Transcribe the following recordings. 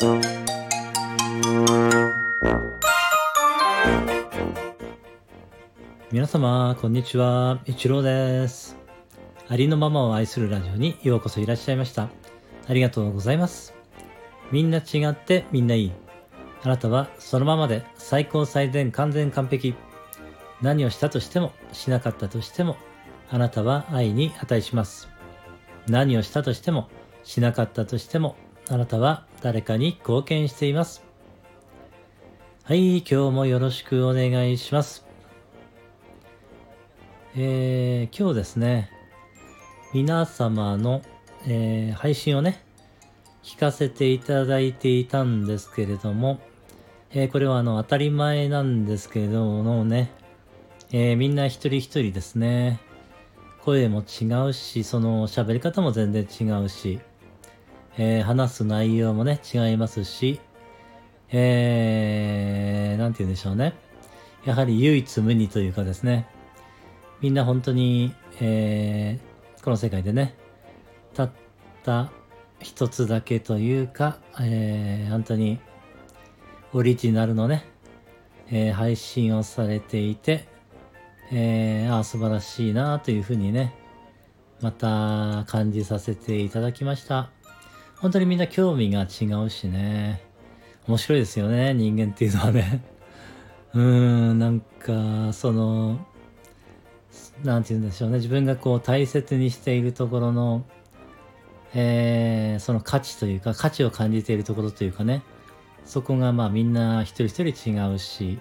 皆様、こんにちは。一郎です。ありのままを愛するラジオにようこそいらっしゃいました。ありがとうございます。みんな違ってみんないい。あなたはそのままで最高最善完全完璧。何をしたとしてもしなかったとしてもあなたは愛に値します。何をしたとしてもしなかったとしてもあなたは誰かに貢献しています。はい、今日もよろしくお願いします。えー、今日ですね、皆様の、えー、配信をね、聞かせていただいていたんですけれども、えー、これはあの当たり前なんですけれどもね、えー、みんな一人一人ですね、声も違うし、その喋り方も全然違うし、えー、話す内容もね、違いますし、えー、なんて言うんでしょうね。やはり唯一無二というかですね、みんな本当に、えー、この世界でね、たった一つだけというか、えー、本当にオリジナルのね、えー、配信をされていて、えー、ああ、素晴らしいなというふうにね、また感じさせていただきました。本当にみんな興味が違うしね、面白いですよね、人間っていうのはね。うーん、なんか、その、なんて言うんでしょうね、自分がこう大切にしているところの、えー、その価値というか、価値を感じているところというかね、そこがまあみんな一人一人違うし、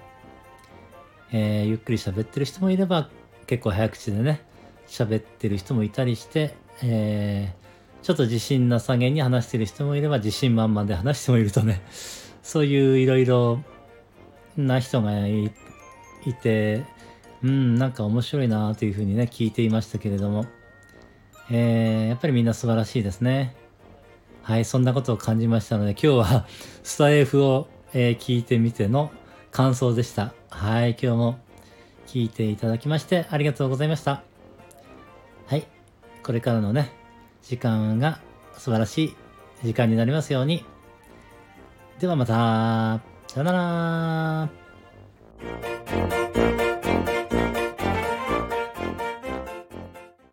えー、ゆっくり喋ってる人もいれば、結構早口でね、喋ってる人もいたりして、えー、ちょっと自信なさげに話してる人もいれば、自信満々で話してもいるとね、そういういろいろな人がいて、うん、なんか面白いなというふうにね、聞いていましたけれども、えー、やっぱりみんな素晴らしいですね。はい、そんなことを感じましたので、今日は スタイフを、えー、聞いてみての感想でした。はい、今日も聞いていただきましてありがとうございました。はい、これからのね、時間が素晴らしい時間になりますように。ではまた、さよなら